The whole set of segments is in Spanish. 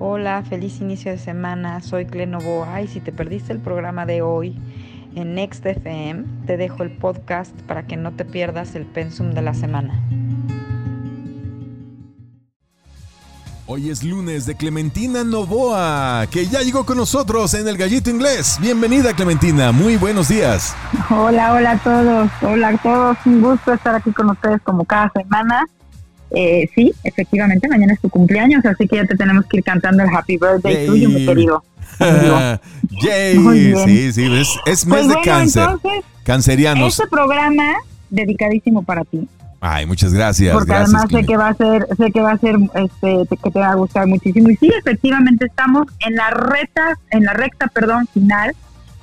Hola, feliz inicio de semana. Soy Clenovoa y si te perdiste el programa de hoy en Next FM, te dejo el podcast para que no te pierdas el pensum de la semana. Hoy es lunes de Clementina Novoa, que ya llegó con nosotros en el Gallito Inglés. Bienvenida Clementina, muy buenos días. Hola, hola a todos, hola a todos, un gusto estar aquí con ustedes como cada semana. Eh, sí, efectivamente, mañana es tu cumpleaños, así que ya te tenemos que ir cantando el Happy Birthday tuyo, mi querido. Yay, sí, sí, es, mes pues de cáncer. Cancerianos. Este programa dedicadísimo para ti. Ay, muchas gracias. Porque además sé que va a ser, sé que va a ser, este, que te va a gustar muchísimo. Y sí, efectivamente estamos en la recta, en la recta, perdón, final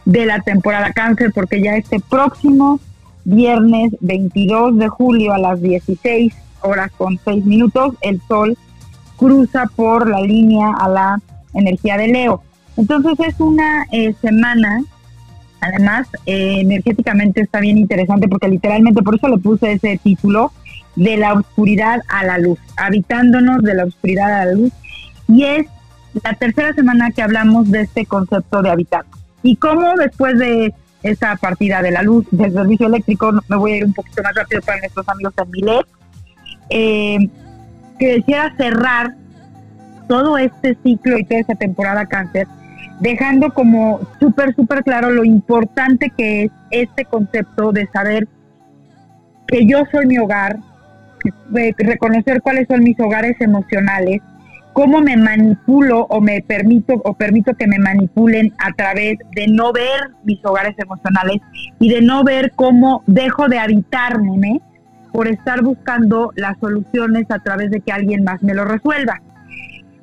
de la temporada cáncer, porque ya este próximo viernes 22 de julio a las 16 horas con 6 minutos, el Sol cruza por la línea a la energía de Leo. Entonces es una eh, semana, además eh, energéticamente está bien interesante porque literalmente por eso le puse ese título de la oscuridad a la luz, habitándonos de la oscuridad a la luz. Y es la tercera semana que hablamos de este concepto de habitar. Y cómo después de esa partida de la luz del servicio eléctrico, me voy a ir un poquito más rápido para nuestros amigos en Milet, eh, que quisiera cerrar todo este ciclo y toda esta temporada cáncer, dejando como súper, súper claro lo importante que es este concepto de saber que yo soy mi hogar, reconocer cuáles son mis hogares emocionales, cómo me manipulo o me permito o permito que me manipulen a través de no ver mis hogares emocionales y de no ver cómo dejo de habitarme por estar buscando las soluciones a través de que alguien más me lo resuelva.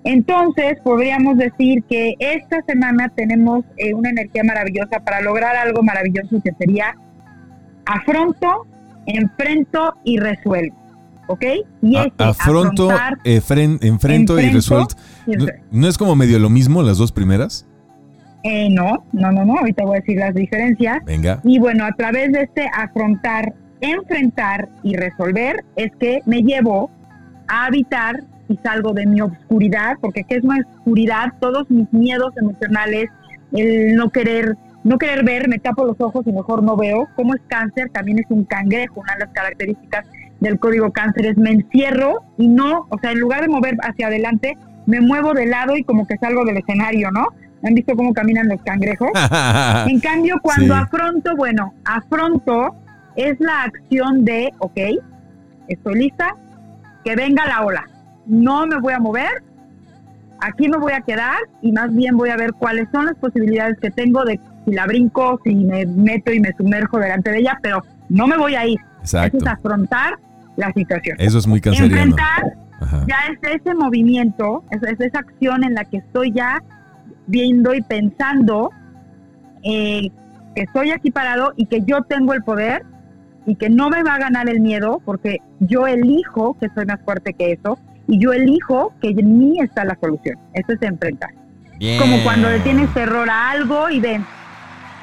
Entonces, podríamos decir que esta semana tenemos eh, una energía maravillosa para lograr algo maravilloso que sería afronto, enfrento y resuelvo. ¿Ok? Y este, afronto, enfrento, y resuelto. ¿No, es como medio lo mismo las dos primeras? Eh, no, no, no, no. Ahorita voy a decir las diferencias. Venga. Y bueno, a través de este afrontar, enfrentar y resolver es que me llevo a habitar y salgo de mi oscuridad, porque ¿qué es una oscuridad? Todos mis miedos emocionales, el no querer, no querer ver, me tapo los ojos y mejor no veo. Como es cáncer, también es un cangrejo, una de las características del código cáncer es me encierro y no, o sea, en lugar de mover hacia adelante, me muevo de lado y como que salgo del escenario, ¿no? ¿Han visto cómo caminan los cangrejos? en cambio, cuando afronto, bueno, afronto es la acción de, ok, estoy lista, que venga la ola. No me voy a mover, aquí me voy a quedar y más bien voy a ver cuáles son las posibilidades que tengo de si la brinco, si me meto y me sumerjo delante de ella, pero no me voy a ir. Exacto. es afrontar la situación. Eso es muy canceriano. Enfrentar ya es ese movimiento, es, es, esa acción en la que estoy ya viendo y pensando eh, que estoy aquí parado y que yo tengo el poder y que no me va a ganar el miedo porque yo elijo que soy más fuerte que eso y yo elijo que en mí está la solución. Eso es enfrentar. Como cuando le tienes terror a algo y ven.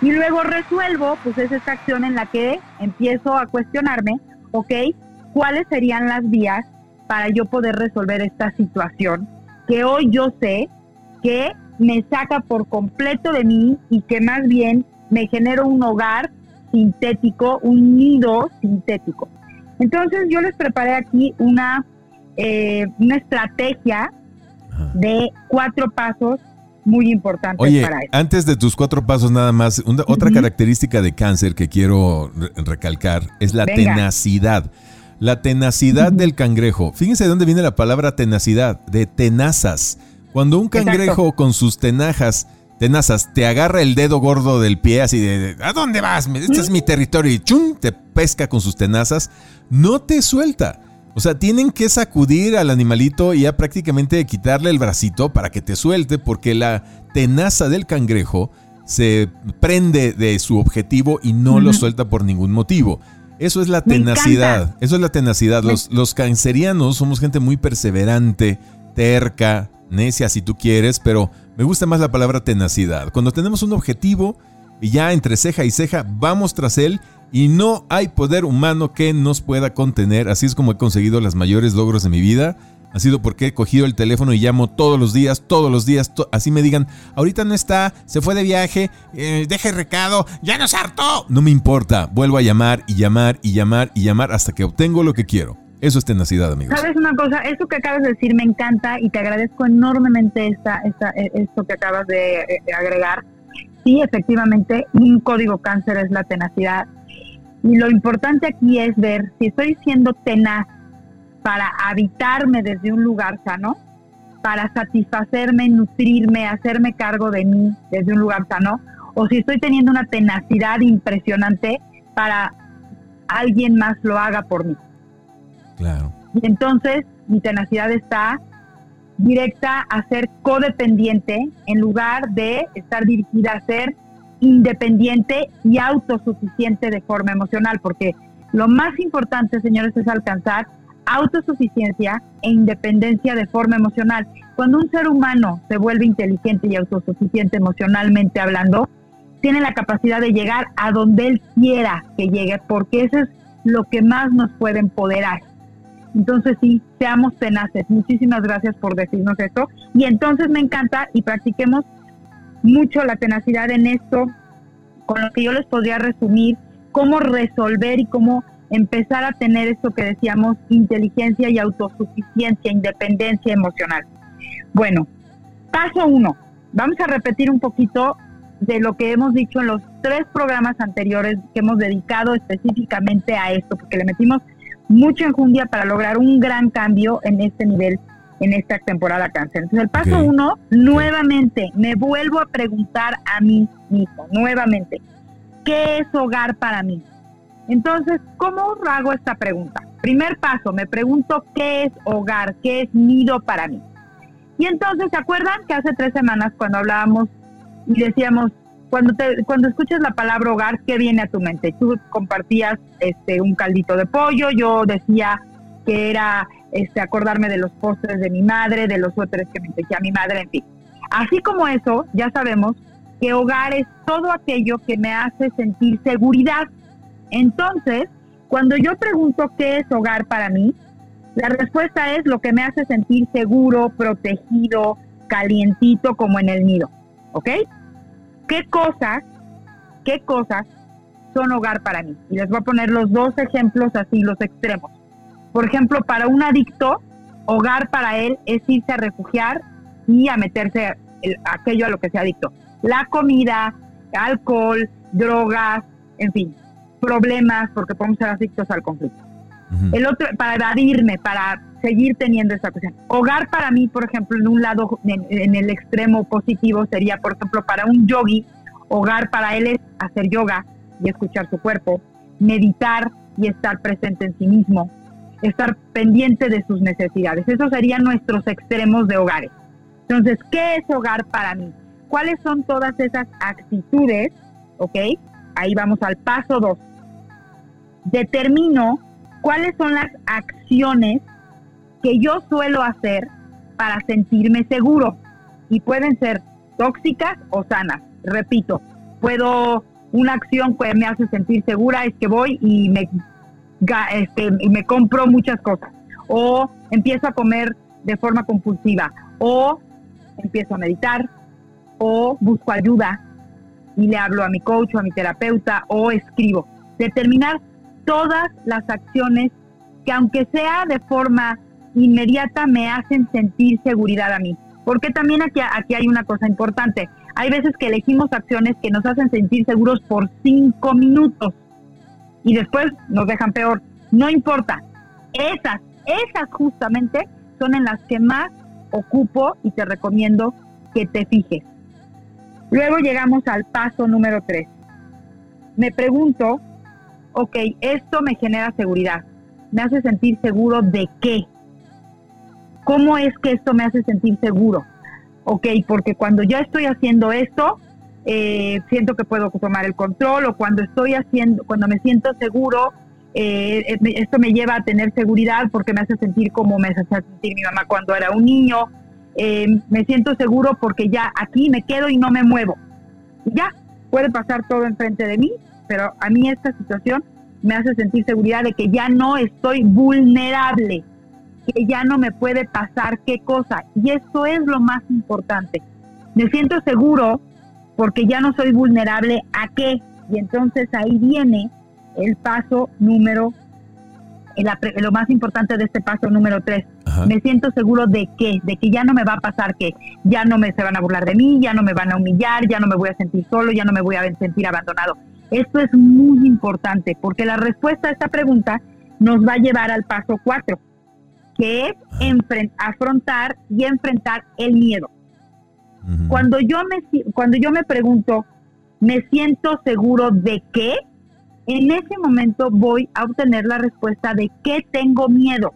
Y luego resuelvo, pues es esta acción en la que empiezo a cuestionarme, ok, ¿cuáles serían las vías para yo poder resolver esta situación que hoy yo sé que me saca por completo de mí y que más bien me genera un hogar sintético, un nido sintético. Entonces yo les preparé aquí una, eh, una estrategia de cuatro pasos muy importantes Oye, para eso. Antes de tus cuatro pasos nada más, otra característica de cáncer que quiero recalcar es la tenacidad. La tenacidad del cangrejo. Fíjense de dónde viene la palabra tenacidad, de tenazas. Cuando un cangrejo con sus tenajas tenazas, te agarra el dedo gordo del pie así de, ¿a dónde vas? Este es mi territorio y chum, te pesca con sus tenazas, no te suelta. O sea, tienen que sacudir al animalito y ya prácticamente quitarle el bracito para que te suelte porque la tenaza del cangrejo se prende de su objetivo y no lo suelta por ningún motivo. Eso es la tenacidad. Eso es la tenacidad. Los, los cancerianos somos gente muy perseverante, terca, necia si tú quieres, pero me gusta más la palabra tenacidad. Cuando tenemos un objetivo y ya entre ceja y ceja vamos tras él y no hay poder humano que nos pueda contener. Así es como he conseguido los mayores logros de mi vida. Ha sido porque he cogido el teléfono y llamo todos los días, todos los días, así me digan, ahorita no está, se fue de viaje, eh, deje recado, ya nos hartó. No me importa, vuelvo a llamar y llamar y llamar y llamar hasta que obtengo lo que quiero. Eso es tenacidad, amigos. Sabes una cosa, eso que acabas de decir me encanta y te agradezco enormemente esta, esta, eh, esto que acabas de eh, agregar. Sí, efectivamente, un código cáncer es la tenacidad. Y lo importante aquí es ver si estoy siendo tenaz para habitarme desde un lugar sano, para satisfacerme, nutrirme, hacerme cargo de mí desde un lugar sano, o si estoy teniendo una tenacidad impresionante para alguien más lo haga por mí. Y entonces mi tenacidad está directa a ser codependiente en lugar de estar dirigida a ser independiente y autosuficiente de forma emocional, porque lo más importante, señores, es alcanzar autosuficiencia e independencia de forma emocional. Cuando un ser humano se vuelve inteligente y autosuficiente emocionalmente hablando, tiene la capacidad de llegar a donde él quiera que llegue, porque eso es lo que más nos puede empoderar. Entonces sí, seamos tenaces. Muchísimas gracias por decirnos esto. Y entonces me encanta y practiquemos mucho la tenacidad en esto, con lo que yo les podría resumir, cómo resolver y cómo empezar a tener esto que decíamos, inteligencia y autosuficiencia, independencia emocional. Bueno, paso uno. Vamos a repetir un poquito de lo que hemos dicho en los tres programas anteriores que hemos dedicado específicamente a esto, porque le metimos mucha enjundia para lograr un gran cambio en este nivel, en esta temporada cáncer. Entonces, el paso uno, nuevamente, me vuelvo a preguntar a mí mismo, nuevamente, ¿qué es hogar para mí? Entonces, ¿cómo hago esta pregunta? Primer paso, me pregunto qué es hogar, qué es nido para mí. Y entonces, ¿se acuerdan que hace tres semanas cuando hablábamos y decíamos, cuando te, cuando escuchas la palabra hogar, ¿qué viene a tu mente? Tú compartías este un caldito de pollo, yo decía que era este acordarme de los postres de mi madre, de los suéteres que me tejía mi madre, en fin. Así como eso, ya sabemos que hogar es todo aquello que me hace sentir seguridad, entonces, cuando yo pregunto qué es hogar para mí, la respuesta es lo que me hace sentir seguro, protegido, calientito como en el nido. ¿Ok? ¿Qué cosas, qué cosas son hogar para mí? Y les voy a poner los dos ejemplos así, los extremos. Por ejemplo, para un adicto, hogar para él es irse a refugiar y a meterse aquello a lo que sea adicto. La comida, alcohol, drogas, en fin, problemas porque podemos ser adictos al conflicto. El otro, para evadirme, para seguir teniendo esa cuestión. Hogar para mí, por ejemplo, en un lado, en, el extremo positivo, sería, por ejemplo, para un yogi, hogar para él es hacer yoga y escuchar su cuerpo, meditar y estar presente en sí mismo, estar pendiente de sus necesidades. Esos serían nuestros extremos de hogares. Entonces, ¿qué es hogar para mí? ¿Cuáles son todas esas actitudes? ¿Ok? Ahí vamos al paso dos determino cuáles son las acciones que yo suelo hacer para sentirme seguro. Y pueden ser tóxicas o sanas. Repito, puedo, una acción que me hace sentir segura es que voy y me, este, me compro muchas cosas. O empiezo a comer de forma compulsiva. O empiezo a meditar. O busco ayuda y le hablo a mi coach o a mi terapeuta o escribo. Determinar todas las acciones que aunque sea de forma inmediata me hacen sentir seguridad a mí. Porque también aquí, aquí hay una cosa importante. Hay veces que elegimos acciones que nos hacen sentir seguros por cinco minutos y después nos dejan peor. No importa. Esas, esas justamente son en las que más ocupo y te recomiendo que te fijes. Luego llegamos al paso número tres. Me pregunto ok, esto me genera seguridad, me hace sentir seguro de qué. ¿Cómo es que esto me hace sentir seguro? Ok, porque cuando ya estoy haciendo esto, eh, siento que puedo tomar el control o cuando estoy haciendo, cuando me siento seguro, eh, eh, esto me lleva a tener seguridad porque me hace sentir como me hace sentir mi mamá cuando era un niño. me siento seguro porque ya aquí me quedo y no me muevo. Ya, puede pasar todo enfrente de mí, pero a mí esta situación me hace sentir seguridad de que ya no estoy vulnerable, que ya no me puede pasar qué cosa. Y esto es lo más importante. Me siento seguro porque ya no soy vulnerable a qué. Y entonces ahí viene el paso número, lo más importante de este paso número tres. Me siento seguro de qué, de que ya no me va a pasar que ya no me se van a burlar de mí, ya no me van a humillar, ya no me voy a sentir solo, ya no me voy a sentir abandonado. Esto es muy importante porque la respuesta a esta pregunta nos va a llevar al paso cuatro, que es afrontar y enfrentar el miedo. Cuando yo me cuando yo me pregunto, ¿me siento seguro de qué? En ese momento voy a obtener la respuesta de qué tengo miedo.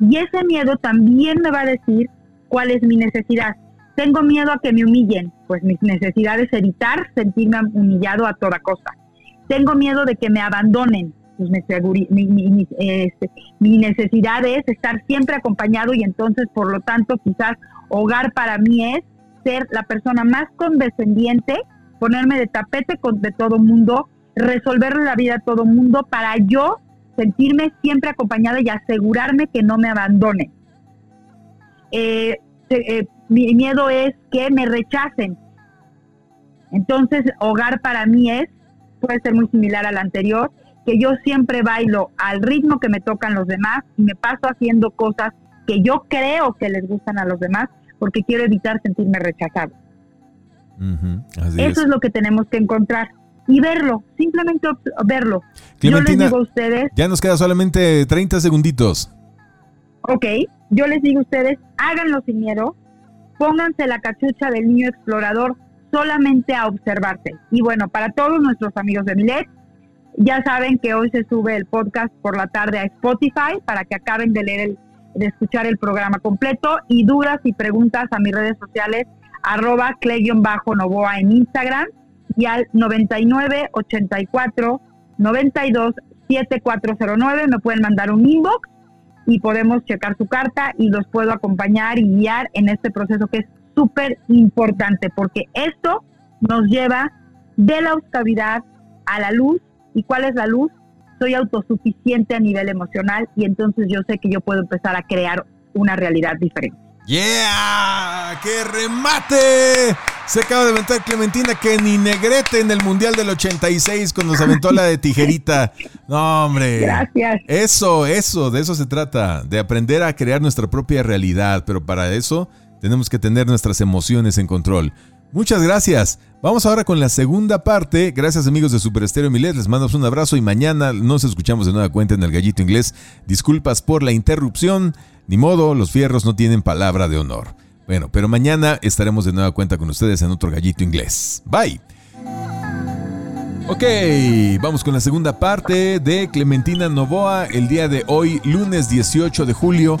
Y ese miedo también me va a decir cuál es mi necesidad. Tengo miedo a que me humillen, pues mi necesidad es evitar sentirme humillado a toda costa. Tengo miedo de que me abandonen, pues mi, este, mi, necesidad es estar siempre acompañado y entonces, por lo tanto, quizás hogar para mí es ser la persona más condescendiente, ponerme de tapete con, de todo mundo, resolverle la vida a todo mundo para yo sentirme siempre acompañada y asegurarme que no me abandone. Eh, eh, mi miedo es que me rechacen. Entonces, hogar para mí es, puede ser muy similar al anterior, que yo siempre bailo al ritmo que me tocan los demás y me paso haciendo cosas que yo creo que les gustan a los demás porque quiero evitar sentirme rechazado. Eso es. lo que tenemos que encontrar y verlo, simplemente verlo. yo les digo a ustedes. Ya nos queda solamente 30 segunditos. Ok, yo les digo a ustedes, háganlo sin miedo, pónganse la cachucha del niño explorador solamente a observarse. Y bueno, para todos nuestros amigos de Milet, ya saben que hoy se sube el podcast por la tarde a Spotify para que acaben de leer el, de escuchar el programa completo. Y dudas y preguntas a mis redes sociales arroba novoa en Instagram y al 99 84 92 7409 me pueden mandar un inbox y podemos checar su carta y los puedo acompañar y guiar en este proceso que es súper importante porque esto nos lleva de la oscuridad a la luz ¿Y cuál es la luz? Soy autosuficiente a nivel emocional y entonces yo sé que yo puedo empezar a crear una realidad diferente. ¡Yeah! ¡Qué remate! Se acaba de aventar Clementina que ni negrete en el Mundial del 86 cuando se aventó la de tijerita. No, hombre. Gracias. Eso, eso, de eso se trata, de aprender a crear nuestra propia realidad, pero para eso tenemos que tener nuestras emociones en control. Muchas gracias. Vamos ahora con la segunda parte. Gracias amigos de Super Estéreo Milet. Les mando un abrazo y mañana nos escuchamos de nueva cuenta en el Gallito Inglés. Disculpas por la interrupción. Ni modo, los fierros no tienen palabra de honor. Bueno, pero mañana estaremos de nueva cuenta con ustedes en otro Gallito Inglés. Bye. Ok, vamos con la segunda parte de Clementina Novoa el día de hoy, lunes 18 de julio.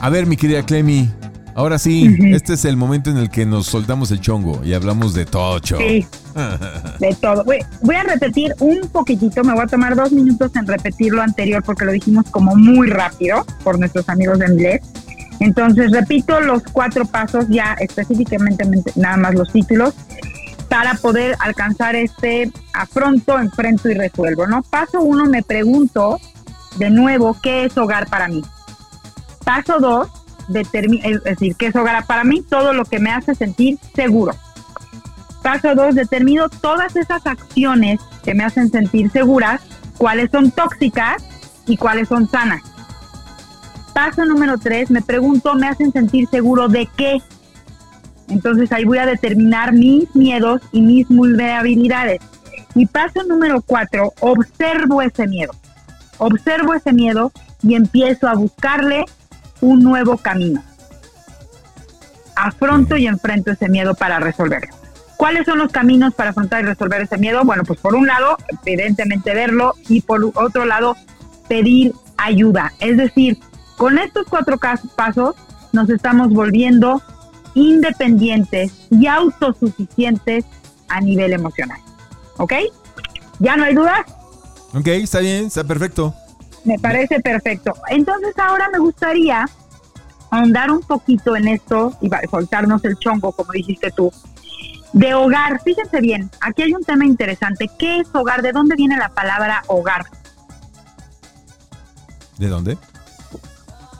A ver, mi querida Clemi, Ahora sí, este es el momento en el que nos soltamos el chongo y hablamos de tocho. Sí, de todo. Voy, voy, a repetir un poquitito, me voy a tomar dos minutos en repetir lo anterior porque lo dijimos como muy rápido por nuestros amigos de inglés. Entonces, repito los cuatro pasos ya específicamente, nada más los títulos, para poder alcanzar este afronto, enfrento y resuelvo, ¿no? Paso uno, me pregunto de nuevo, ¿qué es hogar para mí? Paso dos, es decir, que es hogar para mí todo lo que me hace sentir seguro. Paso dos, determino todas esas acciones que me hacen sentir seguras, cuáles son tóxicas y cuáles son sanas. Paso número tres, me pregunto, ¿me hacen sentir seguro de qué? Entonces ahí voy a determinar mis miedos y mis vulnerabilidades. Y paso número cuatro, observo ese miedo. Observo ese miedo y empiezo a buscarle un nuevo camino. Afronto y enfrento ese miedo para resolverlo. ¿Cuáles son los caminos para afrontar y resolver ese miedo? Bueno, pues por un lado, evidentemente verlo y por otro lado, pedir ayuda. Es decir, con estos cuatro pasos nos estamos volviendo independientes y autosuficientes a nivel emocional. ¿Ok? ¿Ya no hay dudas? Ok, está bien, está perfecto. Me parece perfecto. Entonces ahora me gustaría ahondar un poquito en esto y soltarnos el chongo, como dijiste tú, de hogar. Fíjense bien, aquí hay un tema interesante. ¿Qué es hogar? ¿De dónde viene la palabra hogar? ¿De dónde?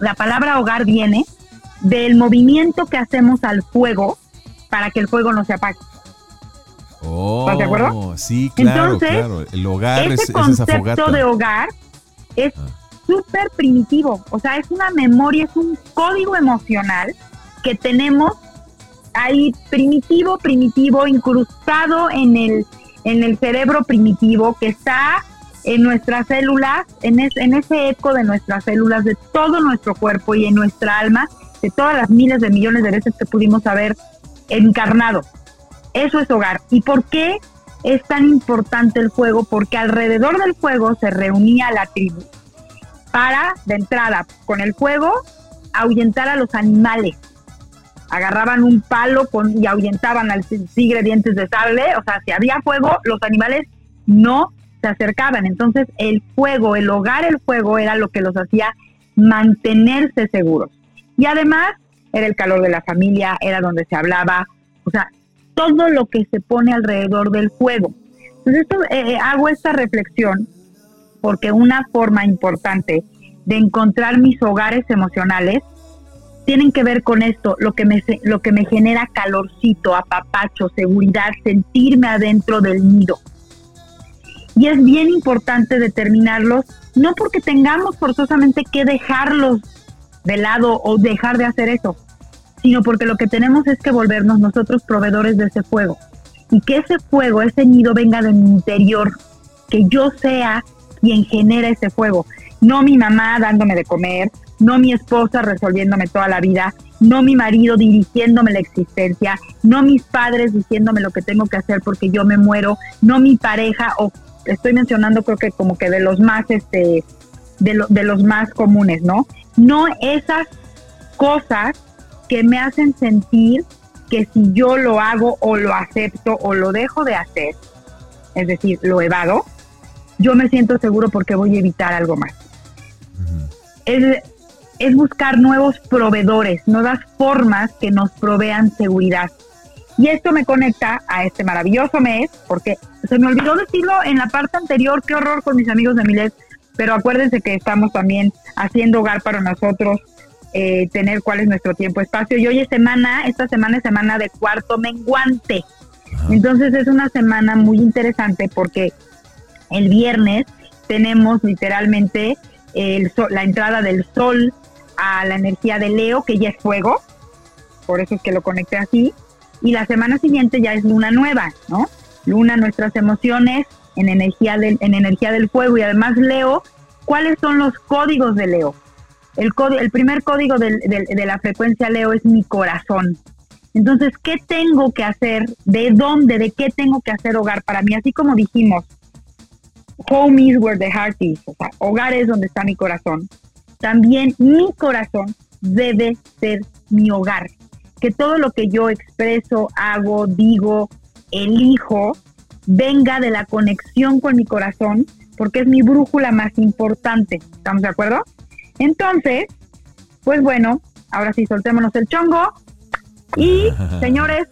la palabra hogar viene del movimiento que hacemos al fuego para que el fuego no se apague. ¿Estás de acuerdo? Sí, claro, Entonces, El hogar ese es, concepto de hogar es ah. súper primitivo. O sea, es una memoria, es un código emocional que tenemos ahí primitivo, primitivo, incrustado en el, en el cerebro primitivo que está en nuestras células, en, en ese eco de nuestras células, de todo nuestro cuerpo y en nuestra alma, de todas las miles de millones de veces que pudimos haber encarnado. Eso es hogar. ¿Y por qué es tan importante el fuego? Porque alrededor del fuego se reunía la tribu para, de entrada, con el fuego, ahuyentar a los animales. Agarraban un palo con, y ahuyentaban al tigre dientes de sable. O sea, si había fuego, los animales no se acercaban. Entonces, el fuego, el hogar, el fuego era lo que los hacía mantenerse seguros. Y además, era el calor de la familia, era donde se hablaba, o sea, todo lo que se pone alrededor del fuego. Entonces, eh, eh, hago esta reflexión porque una forma importante de encontrar mis hogares emocionales tienen que ver con esto, lo que me lo que me genera calorcito, apapacho, seguridad, sentirme adentro del nido. Y es bien importante determinarlos, no porque tengamos forzosamente que dejarlos de lado o dejar de hacer eso, sino porque lo que tenemos es que volvernos nosotros proveedores de ese fuego. Y que ese fuego, ese nido venga de mi interior, que yo sea quien genera ese fuego. No mi mamá dándome de comer, no mi esposa resolviéndome toda la vida, no mi marido dirigiéndome la existencia, no mis padres diciéndome lo que tengo que hacer porque yo me muero, no mi pareja o estoy mencionando creo que como que de los más, este, de, de los más comunes, ¿no? No esas cosas que me hacen sentir que si yo lo hago o lo acepto o lo dejo de hacer, es decir, lo evado, yo me siento seguro porque voy a evitar algo más. es, es, buscar nuevos proveedores, nuevas formas que nos provean seguridad. Y esto me conecta a este maravilloso mes, porque se me olvidó decirlo en la parte anterior, qué horror con mis amigos de Milet, pero acuérdense que estamos también haciendo hogar para nosotros, eh, tener cuál es nuestro tiempo, espacio. Y hoy es semana, esta semana es semana de cuarto menguante. Entonces es una semana muy interesante porque el viernes tenemos literalmente el la entrada del sol a la energía de Leo, que ya es fuego, por eso es que lo conecté así y la semana siguiente ya es luna nueva, ¿no? Luna, nuestras emociones en energía del, en energía del fuego y además Leo, ¿cuáles son los códigos de Leo? El, el primer código de la frecuencia Leo es mi corazón. Entonces, ¿qué tengo que hacer? ¿De dónde? ¿De qué tengo que hacer hogar para mí? Así como dijimos, home is where the heart is, o sea, hogar es donde está mi corazón. También mi corazón debe ser mi hogar que todo lo que yo expreso, hago, digo, elijo, venga de la conexión con mi corazón, porque es mi brújula más importante. ¿Estamos de acuerdo? Entonces, pues bueno, ahora sí, soltémonos el chongo. Y, señores,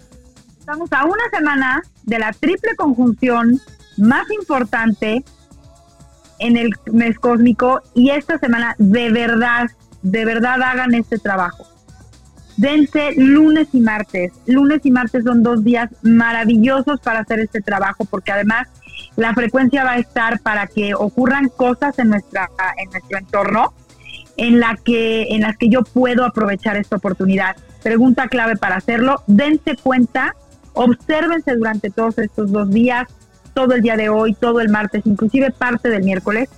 estamos a una semana de la triple conjunción más importante en el mes cósmico y esta semana de verdad, de verdad hagan este trabajo dense lunes y martes. Lunes y martes son dos días maravillosos para hacer este trabajo porque además la frecuencia va a estar para que ocurran cosas en nuestra en nuestro entorno en la que en las que yo puedo aprovechar esta oportunidad. Pregunta clave para hacerlo, dense cuenta, obsérvense durante todos estos dos días, todo el día de hoy, todo el martes, inclusive parte del miércoles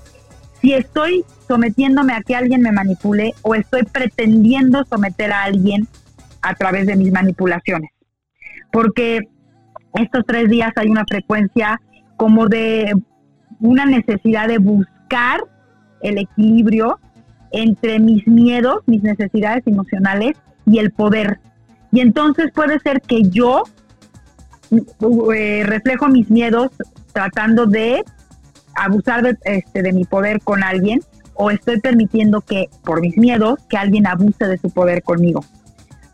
si estoy sometiéndome a que alguien me manipule o estoy pretendiendo someter a alguien a través de mis manipulaciones. Porque estos tres días hay una frecuencia como de una necesidad de buscar el equilibrio entre mis miedos, mis necesidades emocionales y el poder. Y entonces puede ser que yo eh, reflejo mis miedos tratando de abusar de, este, de mi poder con alguien o estoy permitiendo que, por mis miedos, que alguien abuse de su poder conmigo.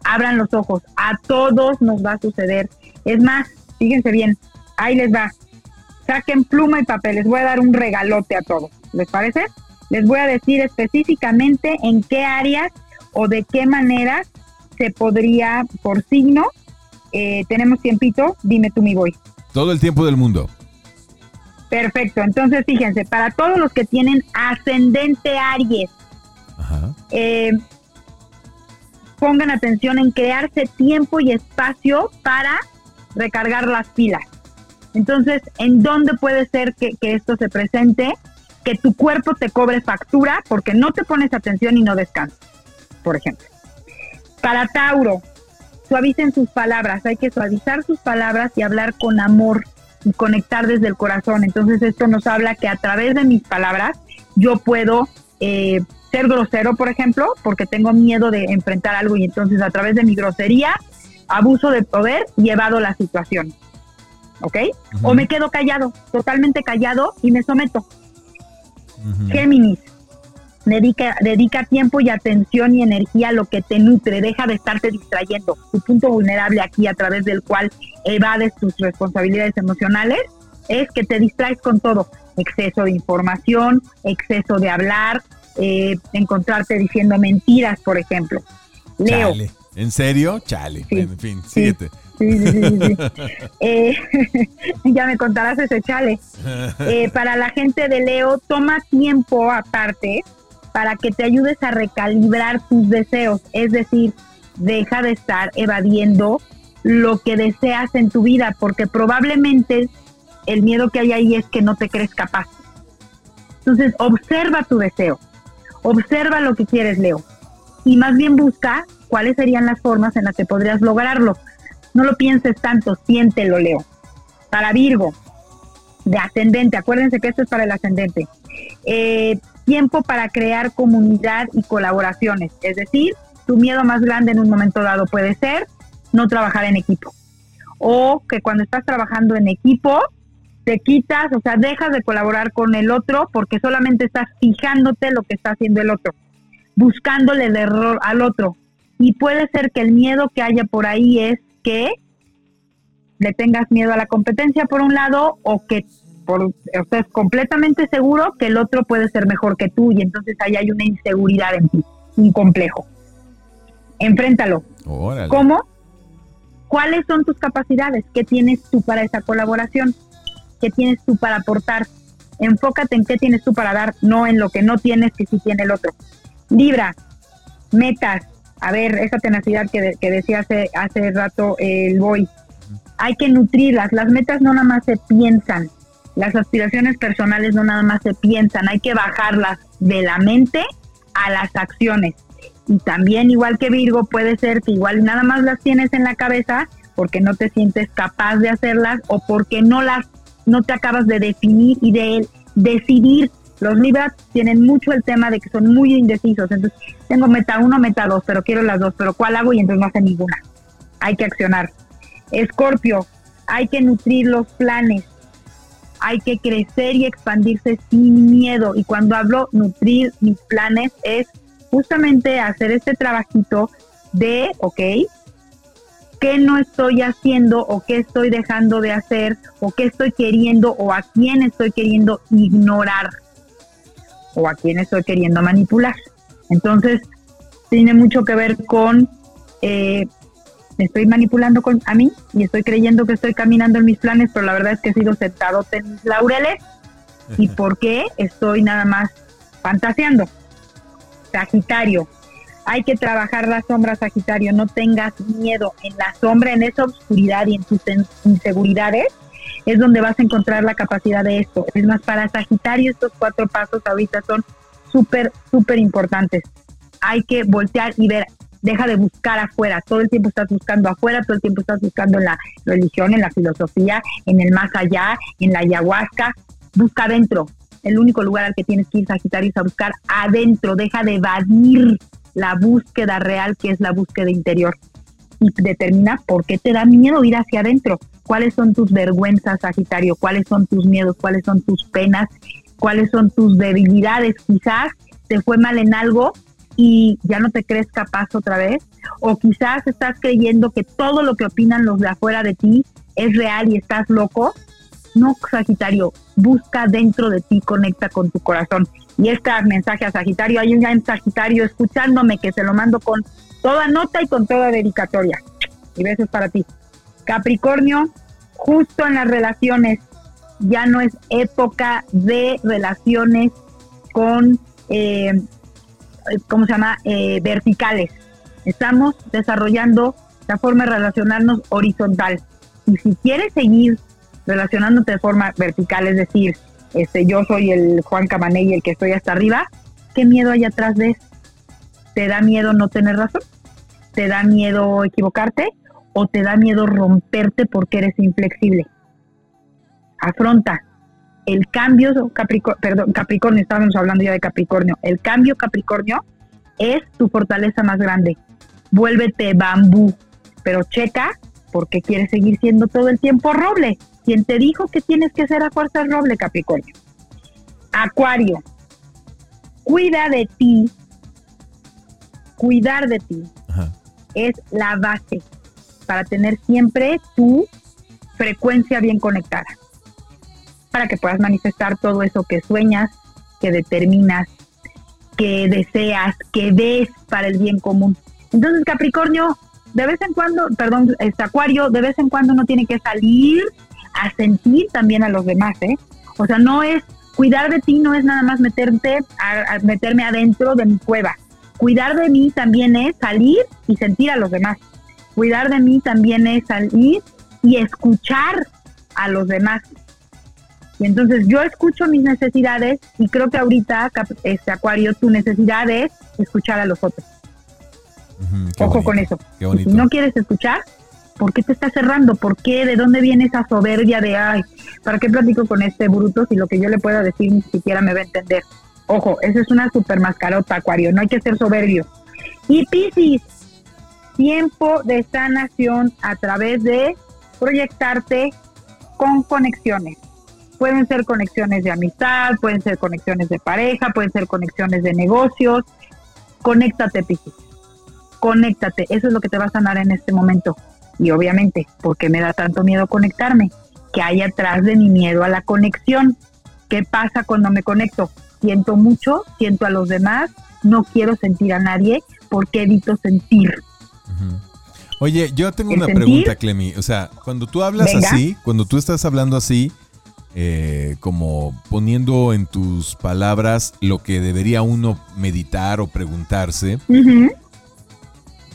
Abran los ojos, a todos nos va a suceder. Es más, fíjense bien, ahí les va. Saquen pluma y papel, les voy a dar un regalote a todos. ¿Les parece? Les voy a decir específicamente en qué áreas o de qué manera se podría por signo. Eh, tenemos tiempito, dime tú mi voy. Todo el tiempo del mundo. Perfecto, entonces fíjense, para todos los que tienen ascendente Aries, eh, pongan atención en crearse tiempo y espacio para recargar las pilas. Entonces, ¿en dónde puede ser que, que esto se presente? Que tu cuerpo te cobre factura porque no te pones atención y no descansas, por ejemplo. Para Tauro, suavicen sus palabras, hay que suavizar sus palabras y hablar con amor y conectar desde el corazón. Entonces esto nos habla que a través de mis palabras yo puedo eh, ser grosero, por ejemplo, porque tengo miedo de enfrentar algo y entonces a través de mi grosería, abuso de poder, llevado la situación. ¿Ok? O me quedo callado, totalmente callado y me someto. Géminis, dedica, dedica tiempo y atención y energía a lo que te nutre, deja de estarte distrayendo. Tu punto vulnerable aquí a través del cual evades tus responsabilidades emocionales es que te distraes con todo, exceso de información, exceso de hablar, eh, encontrarte diciendo mentiras, por ejemplo. Leo. ¿En serio? Chale. en fin, síguete. Sí, sí, sí, eh, ya me contarás ese chale. Eh, para la gente de Leo, toma tiempo aparte para que te ayudes a recalibrar tus deseos. Es decir, deja de estar evadiendo lo que deseas en tu vida, porque probablemente el miedo que hay ahí es que no te crees capaz. Entonces, observa tu deseo, observa lo que quieres, Leo, y más bien busca cuáles serían las formas en las que podrías lograrlo. No lo pienses tanto, siéntelo, Leo. Para Virgo, de ascendente, acuérdense que esto es para el ascendente. Eh, tiempo para crear comunidad y colaboraciones, es decir, tu miedo más grande en un momento dado puede ser no trabajar en equipo. O que cuando estás trabajando en equipo, te quitas, o sea, dejas de colaborar con el otro porque solamente estás fijándote lo que está haciendo el otro, buscándole el error al otro. Y puede ser que el miedo que haya por ahí es que le tengas miedo a la competencia por un lado o que por, estés completamente seguro que el otro puede ser mejor que tú y entonces ahí hay una inseguridad en ti, un complejo. Enfréntalo. ¿Cómo? ¿Cuáles son tus capacidades? ¿Qué tienes tú para esa colaboración? ¿Qué tienes tú para aportar? Enfócate en qué tienes tú para dar, no en lo que no tienes que sí tiene el otro. Libra, metas. A ver, esa tenacidad que, que decía hace, hace rato el boy. Hay que nutrirlas. Las metas no nada más se piensan. Las aspiraciones personales no nada más se piensan. Hay que bajarlas de la mente a las acciones y también igual que Virgo puede ser que igual nada más las tienes en la cabeza porque no te sientes capaz de hacerlas o porque no las no te acabas de definir y de decidir. Los Libras tienen mucho el tema de que son muy indecisos. Entonces, tengo meta uno, meta dos, pero quiero las dos, pero ¿cuál hago? Y entonces no hace ninguna. Hay que accionar. Escorpio, hay que nutrir los planes. Hay que crecer y expandirse sin miedo. Y cuando hablo nutrir mis planes es justamente hacer este trabajito de, ok, qué no estoy haciendo o qué estoy dejando de hacer o qué estoy queriendo o a quién estoy queriendo ignorar o a quién estoy queriendo manipular. Entonces, tiene mucho que ver con, eh, me estoy manipulando con, a mí y estoy creyendo que estoy caminando en mis planes, pero la verdad es que he sido sentado en mis laureles y por qué estoy nada más fantaseando. Sagitario. Hay que trabajar la sombra, Sagitario. No tengas miedo. En la sombra, en esa oscuridad y en tus inseguridades, es donde vas a encontrar la capacidad de esto. Es más, para Sagitario estos cuatro pasos ahorita son súper, súper importantes. Hay que voltear y ver, deja de buscar afuera, todo el tiempo estás buscando afuera, todo el tiempo estás buscando en la religión, en la filosofía, en el más allá, en la ayahuasca, busca adentro, el único lugar al que tienes que ir, Sagitario, es a buscar adentro, deja de evadir la búsqueda real que es la búsqueda interior y determina por qué te da miedo ir hacia adentro, cuáles son tus vergüenzas, Sagitario, cuáles son tus miedos, cuáles son tus penas, cuáles son tus debilidades, quizás te fue mal en algo y ya no te crees capaz otra vez, o quizás estás creyendo que todo lo que opinan los de afuera de ti es real y estás loco, No, Sagitario, busca dentro de ti, conecta con tu corazón. Y este mensaje a Sagitario, hay un Sagitario escuchándome que se lo mando con toda nota y con toda dedicatoria. Y besos para ti. Capricornio, justo en las relaciones, ya no es época de relaciones con, eh, ¿cómo se llama?, eh, verticales. Estamos desarrollando la forma de relacionarnos horizontal. Y si quieres seguir relacionándote de forma vertical, es decir, este, yo soy el Juan Camaney y el que estoy hasta arriba, ¿qué miedo hay atrás de eso? ¿Te da miedo no tener razón? ¿Te da miedo equivocarte? ¿O te da miedo romperte porque eres inflexible? Afronta. El cambio, Capricornio, perdón, Capricornio, estábamos hablando ya de Capricornio. El cambio, Capricornio, es tu fortaleza más grande. Vuélvete bambú, pero checa porque quieres seguir siendo todo el tiempo roble. ¿Quién te dijo que tienes que ser a fuerza roble, Capricornio? Acuario, cuida de ti. Cuidar de ti es la base para tener siempre tu frecuencia bien conectada. Para que puedas manifestar todo eso que sueñas, que determinas, que deseas, que ves para el bien común. Entonces, Capricornio, de vez en cuando, perdón, este Acuario, de vez en cuando uno tiene que salir a sentir también a los demás, ¿eh? O sea, no es, cuidar de ti no es nada más meterte, a, meterme adentro de mi cueva. Cuidar de mí también es salir y sentir a los demás. Cuidar de mí también es salir y escuchar a los demás. Y entonces yo escucho mis necesidades y creo que ahorita, este Acuario, tu necesidad es escuchar a los otros. Ojo con eso. si no quieres escuchar, ¿por qué te estás cerrando? ¿Por qué? ¿De dónde viene esa soberbia de, ay, ¿para qué platico con este bruto si lo que yo le pueda decir ni siquiera me va a entender? Ojo, esa es una super mascarota, Acuario, no hay que ser soberbio. Y Piscis, tiempo de sanación a través de proyectarte con conexiones. Pueden ser conexiones de amistad, pueden ser conexiones de pareja, pueden ser conexiones de negocios. Conéctate, Piscis conéctate, eso es lo que te va a sanar en este momento. Y obviamente, porque me da tanto miedo conectarme? Que hay atrás de mi miedo a la conexión. ¿Qué pasa cuando me conecto? Siento mucho, siento a los demás, no quiero sentir a nadie porque evito sentir. Oye, yo tengo una pregunta, Clemi. O sea, cuando tú hablas así, cuando tú estás hablando así, eh, como poniendo en tus palabras lo que debería uno meditar o preguntarse,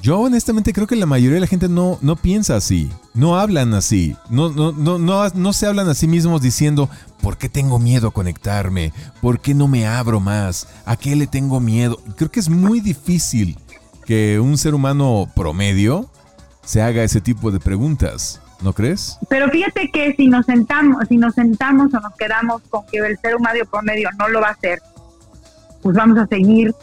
yo honestamente creo que la mayoría de la gente no, no piensa así, no hablan así, no, no, no, no, no se hablan a sí mismos diciendo, ¿por qué tengo miedo a conectarme? ¿Por qué no me abro más? ¿A qué le tengo miedo? Creo que es muy difícil que un ser humano promedio se haga ese tipo de preguntas. ¿No crees? Pero fíjate que si nos sentamos, si nos sentamos o nos quedamos con que el ser humano promedio no lo va a hacer, pues vamos a seguir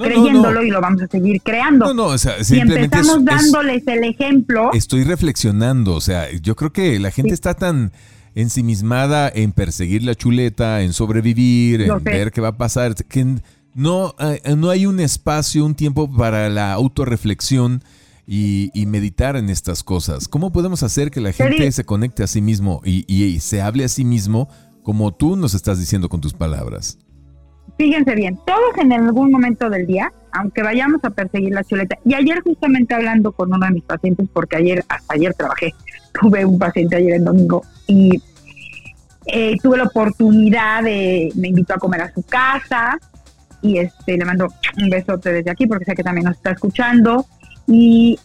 creyéndolo y lo vamos a seguir creando. No, no, o sea, si empezamos dándoles el ejemplo. Estoy reflexionando, o sea, yo creo que la gente está tan ensimismada en perseguir la chuleta, en sobrevivir, en ver qué va a pasar, que no, eh, no hay un espacio, un tiempo para la autorreflexión y, y meditar en estas cosas. ¿Cómo podemos hacer que la gente se conecte a sí mismo y, y se hable a sí mismo como tú nos estás diciendo con tus palabras? Fíjense bien, todos en algún momento del día, aunque vayamos a perseguir la chuleta, y ayer justamente hablando con uno de mis pacientes, porque ayer, hasta ayer trabajé, tuve un paciente ayer en domingo y eh, tuve la oportunidad de, me invitó a comer a su casa y este le mando un besote desde aquí porque sé que también nos está escuchando y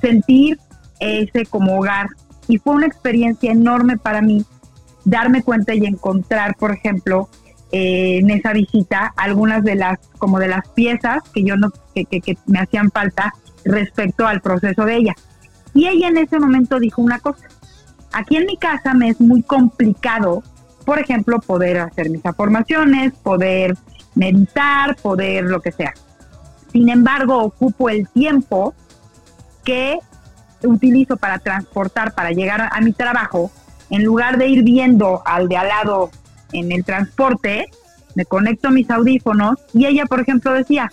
sentir ese como hogar y fue una experiencia enorme para mí darme cuenta y encontrar, por ejemplo, eh, en esa visita algunas de las como de las piezas que yo no que, que, me hacían falta respecto al proceso de ella. Y ella en ese momento dijo una cosa. Aquí en mi casa me es muy complicado por ejemplo poder hacer mis afirmaciones poder meditar poder lo que sea. Sin embargo ocupo el tiempo que utilizo para transportar para llegar a mi trabajo en lugar de ir viendo al de al lado en el transporte, me conecto mis audífonos y ella, por ejemplo, decía,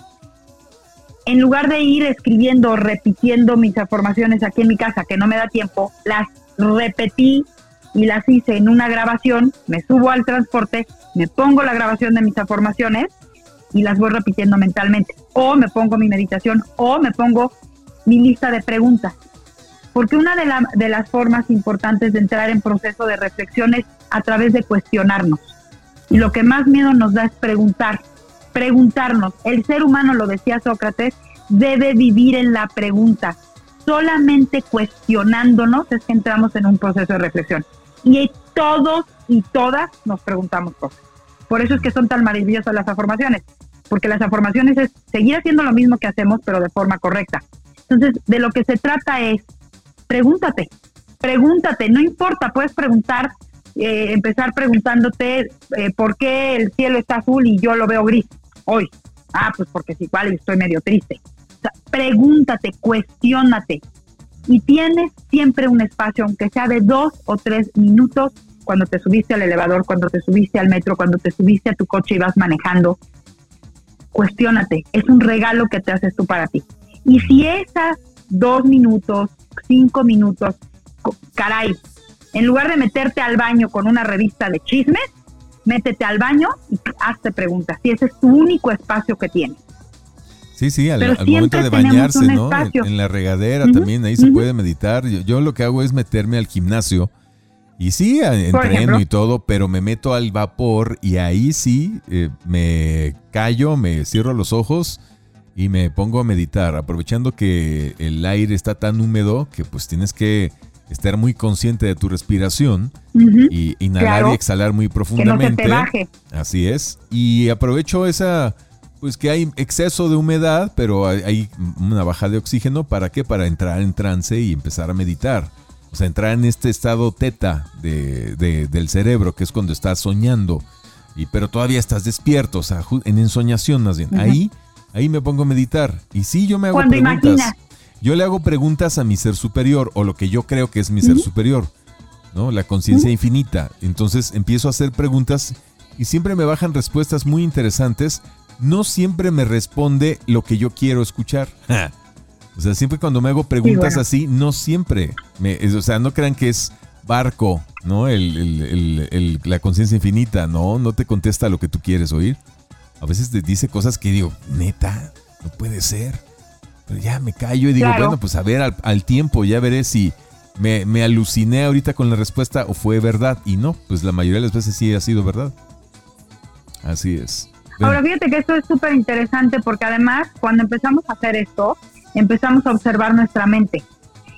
en lugar de ir escribiendo, repitiendo mis informaciones aquí en mi casa, que no me da tiempo, las repetí y las hice en una grabación, me subo al transporte, me pongo la grabación de mis afirmaciones y las voy repitiendo mentalmente. O me pongo mi meditación o me pongo mi lista de preguntas. Porque una de, de las formas importantes de entrar en proceso de reflexión es a través de cuestionarnos. Y lo que más miedo nos da es preguntar, preguntarnos. El ser humano, lo decía Sócrates, debe vivir en la pregunta. Solamente cuestionándonos es que entramos en un proceso de reflexión. Y todos y todas nos preguntamos cosas. Por eso es que son tan maravillosas las afirmaciones, porque las afirmaciones es seguir haciendo lo mismo que hacemos, pero de forma correcta. Entonces, de lo que se trata es, pregúntate, pregúntate, no importa, puedes preguntar, eh, empezar preguntándote eh, por qué el cielo está azul y yo lo veo gris hoy. Ah, pues porque es igual estoy medio triste. pregúntate, cuestionate. Y tienes siempre un espacio, aunque sea de dos o tres minutos, cuando te subiste al elevador, cuando te subiste al metro, cuando te subiste a tu coche y vas manejando. Cuestiónate, es un regalo que te haces tú para ti. Y si esas dos minutos, cinco minutos, caray, en lugar de meterte al baño con una revista de chismes, métete al baño y hazte preguntas. Si ese es tu único espacio que tienes. Sí, sí, al, momento de bañarse, ¿no? En, la regadera también, ahí se puede meditar. yo, lo que hago es meterme al gimnasio y sí, entreno y todo, pero me meto al vapor y ahí sí eh, me callo, me cierro los ojos y me pongo a meditar, aprovechando que el aire está tan húmedo que pues tienes que estar muy consciente de tu respiración y inhalar y exhalar muy profundamente. Así es. Y aprovecho esa, pues que hay exceso de humedad, pero hay una baja de oxígeno. ¿Para qué? Para entrar en trance y empezar a meditar. O sea, entrar en este estado teta de, del cerebro, que es cuando estás soñando, y, pero todavía estás despierto, o sea, en ensoñación más bien. Ahí, ahí me pongo a meditar. Y sí, yo me hago preguntas. Yo le hago preguntas a mi ser superior, o lo que yo creo que es mi ser superior, ¿no? La conciencia infinita. Entonces empiezo a hacer preguntas y siempre me bajan respuestas muy interesantes. No siempre me responde lo que yo quiero escuchar. O sea, siempre cuando me hago preguntas así, no siempre. Me, o sea, no crean que es barco, ¿no? El, la conciencia infinita, no, no te contesta lo que tú quieres oír. A veces te dice cosas que digo, neta, no puede ser. Pero ya me callo y digo, bueno, pues a ver al, tiempo, ya veré si me, me, aluciné ahorita con la respuesta o fue verdad. Y no, pues la mayoría de las veces sí ha sido verdad. Así es. Ahora fíjate que esto es súper interesante porque además cuando empezamos a hacer esto, empezamos a observar nuestra mente.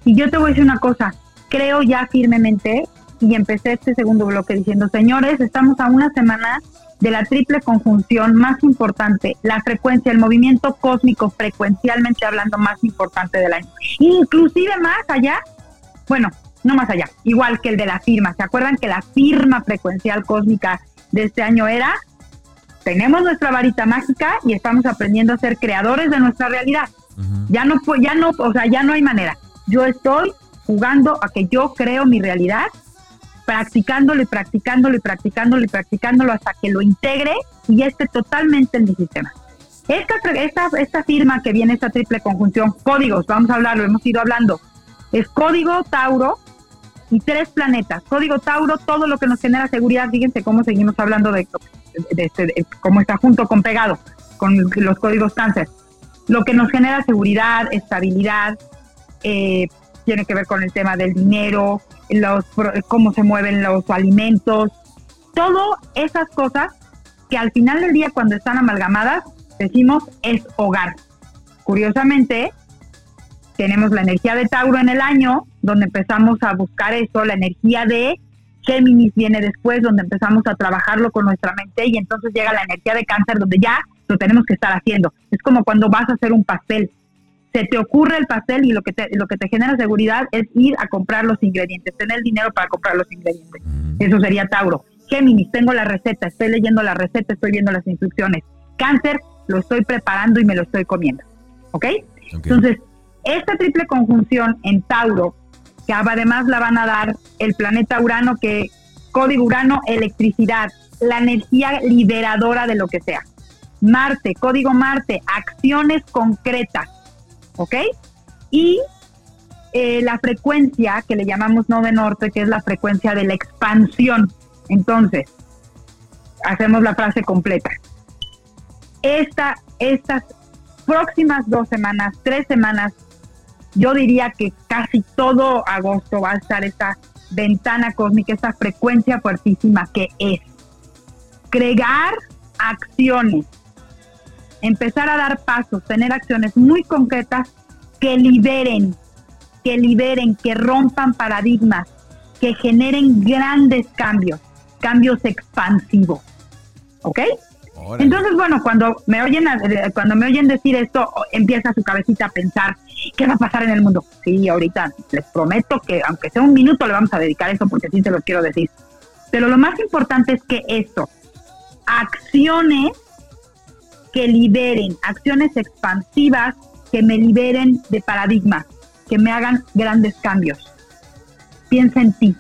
Y yo te voy a decir una cosa, creo ya firmemente, y empecé este segundo bloque diciendo, señores, estamos a una semana de la triple conjunción más importante, la frecuencia, el movimiento cósmico frecuencialmente hablando más importante del año. Inclusive más allá, bueno, no más allá, igual que el de la firma. ¿Se acuerdan que la firma frecuencial cósmica de este año era, tenemos nuestra varita mágica y estamos aprendiendo a ser creadores de nuestra realidad? Ya no, ya no, o sea, ya no hay manera. Yo estoy jugando a que yo creo mi realidad, practicándolo y practicándolo y practicándolo y practicándolo hasta que lo integre y esté totalmente en mi sistema. Esta, esta, esta firma que viene, esta triple conjunción, códigos, vamos a hablarlo, hemos ido hablando, es código Tauro y tres planetas. Código Tauro, todo lo que nos genera seguridad, fíjense cómo seguimos hablando de, de, este, cómo está junto con pegado con los códigos cáncer lo que nos genera seguridad, estabilidad, eh, tiene que ver con el tema del dinero, los, cómo se mueven los alimentos, todo esas cosas que al final del día cuando están amalgamadas decimos es hogar. Curiosamente, tenemos la energía de Tauro en el año, donde empezamos a buscar eso, la energía de Géminis viene después, donde empezamos a trabajarlo con nuestra mente y entonces llega la energía de cáncer, donde ya lo tenemos que estar haciendo. Es como cuando vas a hacer un pastel. Se te ocurre el pastel y lo que te, lo que te genera seguridad es ir a comprar los ingredientes, tener dinero para comprar los ingredientes. Eso sería Tauro. Géminis, tengo la receta, estoy leyendo la receta, estoy viendo las instrucciones. Cáncer, lo estoy preparando y me lo estoy comiendo. ¿Ok? Entonces, esta triple conjunción en Tauro, que además la van a dar el planeta Urano, que código Urano, electricidad, la energía liberadora de lo que sea. Marte, código Marte, acciones concretas, ¿ok? Y eh, la frecuencia que le llamamos no de norte, que es la frecuencia de la expansión. Entonces, hacemos la frase completa. Esta, estas próximas dos semanas, tres semanas, yo diría que casi todo agosto va a estar esta ventana cósmica, esta frecuencia fuertísima que es crear acciones, empezar a dar pasos, tener acciones muy concretas que liberen, que liberen, que rompan paradigmas, que generen grandes cambios, cambios expansivos. ¿Ok? Entonces, bueno, cuando me oyen cuando me oyen decir esto, empieza su cabecita a pensar, ¿qué va a pasar en el mundo? Sí, ahorita les prometo que aunque sea un minuto le vamos a dedicar eso porque sí te lo quiero decir. Pero lo más importante es que esto, acciones que liberen, acciones expansivas que me liberen de paradigmas, que me hagan grandes cambios. Piensa en ti.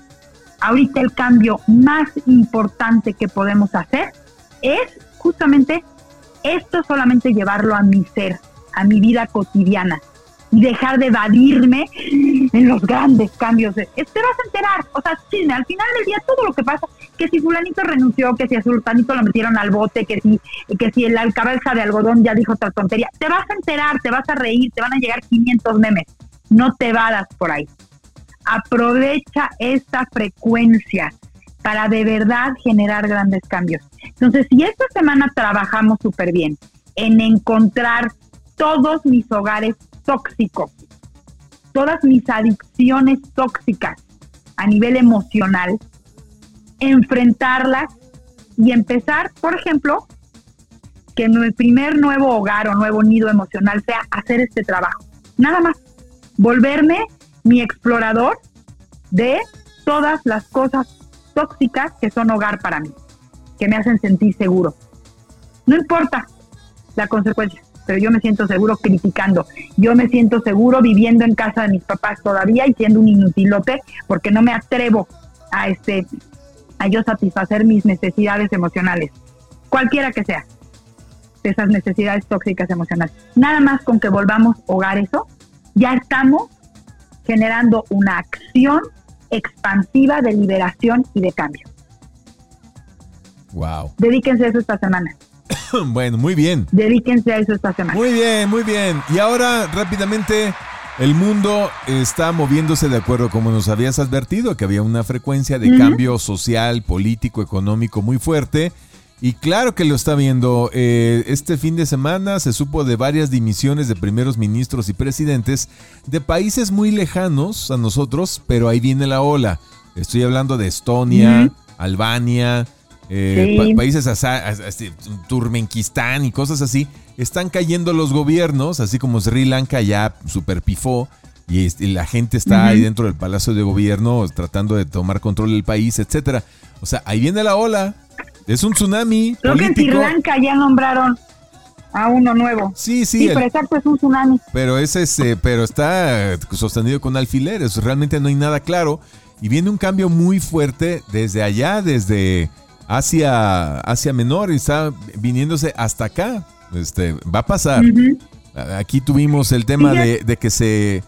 Ahorita el cambio más importante que podemos hacer es justamente esto solamente llevarlo a mi ser, a mi vida cotidiana y dejar de evadirme en los grandes cambios. Te vas a enterar, o sea, sí, al final del día todo lo que pasa, que si fulanito renunció, que si a sultanito lo metieron al bote, que si, que si el cabeza de algodón ya dijo otra tontería, te vas a enterar, te vas a reír, te van a llegar 500 memes. No te vadas por ahí. Aprovecha esta frecuencia para de verdad generar grandes cambios. Entonces, si esta semana trabajamos súper bien en encontrar todos mis hogares tóxicos, todas mis adicciones tóxicas a nivel emocional, enfrentarlas y empezar, por ejemplo, que mi primer nuevo hogar o nuevo nido emocional sea hacer este trabajo. Nada más, volverme mi explorador de todas las cosas tóxicas que son hogar para mí, que me hacen sentir seguro. No importa la consecuencia, pero yo me siento seguro criticando. Yo me siento seguro viviendo en casa de mis papás todavía y siendo un inutilote porque no me atrevo a este a yo satisfacer mis necesidades emocionales, cualquiera que sea, de esas necesidades tóxicas emocionales. Nada más con que volvamos hogar eso, ya estamos generando una acción expansiva de liberación y de cambio. Wow. Dedíquense a eso esta semana. bueno, muy bien. Dedíquense a eso esta semana. Muy bien, muy bien. Y ahora rápidamente el mundo está moviéndose de acuerdo como nos habías advertido, que había una frecuencia de cambio social, político, económico muy fuerte. Y claro que lo está viendo. Eh, este fin de semana se supo de varias dimisiones de primeros ministros y presidentes de países muy lejanos a nosotros, pero ahí viene la ola. Estoy hablando de Estonia, Albania, eh, países así, Turmenquistán y cosas así. Están cayendo los gobiernos, así como Sri Lanka ya super pifó. Y, la gente está ahí dentro del palacio de gobierno tratando de tomar control del país, etcétera. O sea, ahí viene la ola. Es un tsunami. Creo que en Sri Lanka ya nombraron a uno nuevo. Sí, sí. pero exacto, es un tsunami. Pero, es ese, pero está sostenido con alfileres. Realmente no hay nada claro. Y viene un cambio muy fuerte desde allá, desde Asia, Asia Menor, y está viniéndose hasta acá. Este, va a pasar. Aquí tuvimos el tema de, que se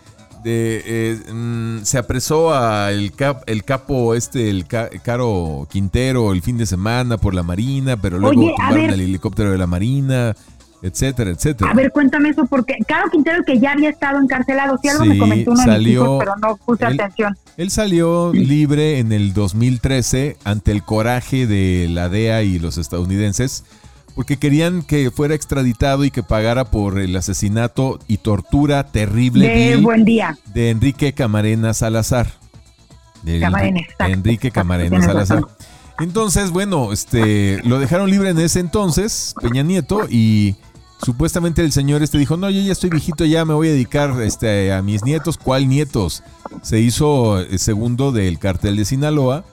de, eh, mm, se apresó a el, el capo este, el Caro Quintero el fin de semana por la Marina, pero luego tumbaron el helicóptero de la Marina, etcétera, etcétera. A ver, cuéntame eso, porque Caro Quintero que ya había estado encarcelado, si algo me comentó uno salió, pero no puse atención. Él salió libre en el 2013 ante el coraje de la DEA y los estadounidenses porque querían que fuera extraditado y que pagara por el asesinato y tortura terrible de, buen día. de Enrique Camarena Salazar. Camarena, Enrique Camarena Salazar. Entonces, bueno, este lo dejaron libre en ese entonces, Peña Nieto, y supuestamente el señor este dijo, no, yo ya estoy viejito, ya me voy a dedicar este, a mis nietos. ¿Cuál nietos? Se hizo eh, segundo del cartel de Sinaloa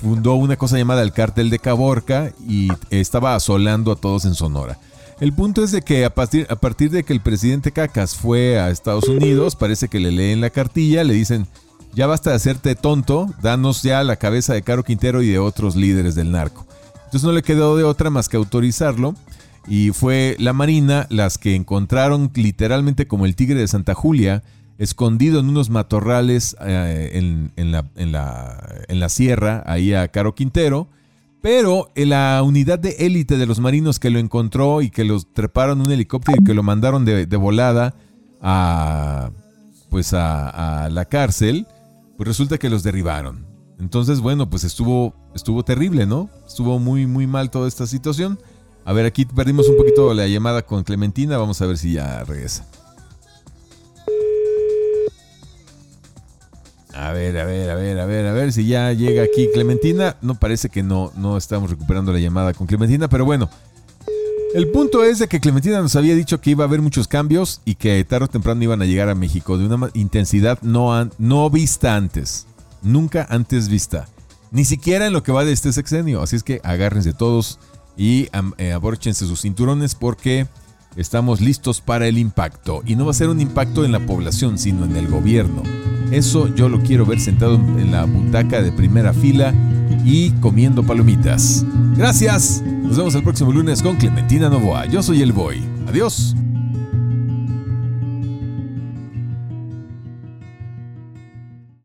fundó una cosa llamada el Cártel de Caborca y estaba asolando a todos en Sonora. El punto es de que a partir, a partir de que el presidente Cacas fue a Estados Unidos, parece que le leen la cartilla, le dicen, ya basta de hacerte tonto, danos ya la cabeza de Caro Quintero y de otros líderes del narco. Entonces no le quedó de otra más que autorizarlo y fue la Marina las que encontraron literalmente como el tigre de Santa Julia escondido en unos matorrales eh, en, la, en, la, en, la, sierra, ahí a Caro Quintero. Pero la unidad de élite de los marinos que lo encontró y que los treparon en un helicóptero y que lo mandaron de, volada a, pues a, a, la cárcel, pues resulta que los derribaron. Entonces, bueno, pues estuvo, estuvo terrible, ¿no? Estuvo muy, muy mal toda esta situación. A ver, aquí perdimos un poquito la llamada con Clementina. Vamos a ver si ya regresa. A ver, a ver, a ver, a ver, a ver si ya llega aquí Clementina. No parece que no, no estamos recuperando la llamada con Clementina, pero bueno. El punto es de que Clementina nos había dicho que iba a haber muchos cambios y que tarde o temprano iban a llegar a México de una intensidad no, no vista antes. Nunca antes vista. Ni siquiera en lo que va de este sexenio. Así es que agárrense todos y eh, abórchense sus cinturones porque estamos listos para el impacto. Y no va a ser un impacto en la población, sino en el gobierno. Eso yo lo quiero ver sentado en la butaca de primera fila y comiendo palomitas. Gracias. Nos vemos el próximo lunes con Clementina Novoa. Yo soy el Boy. Adiós.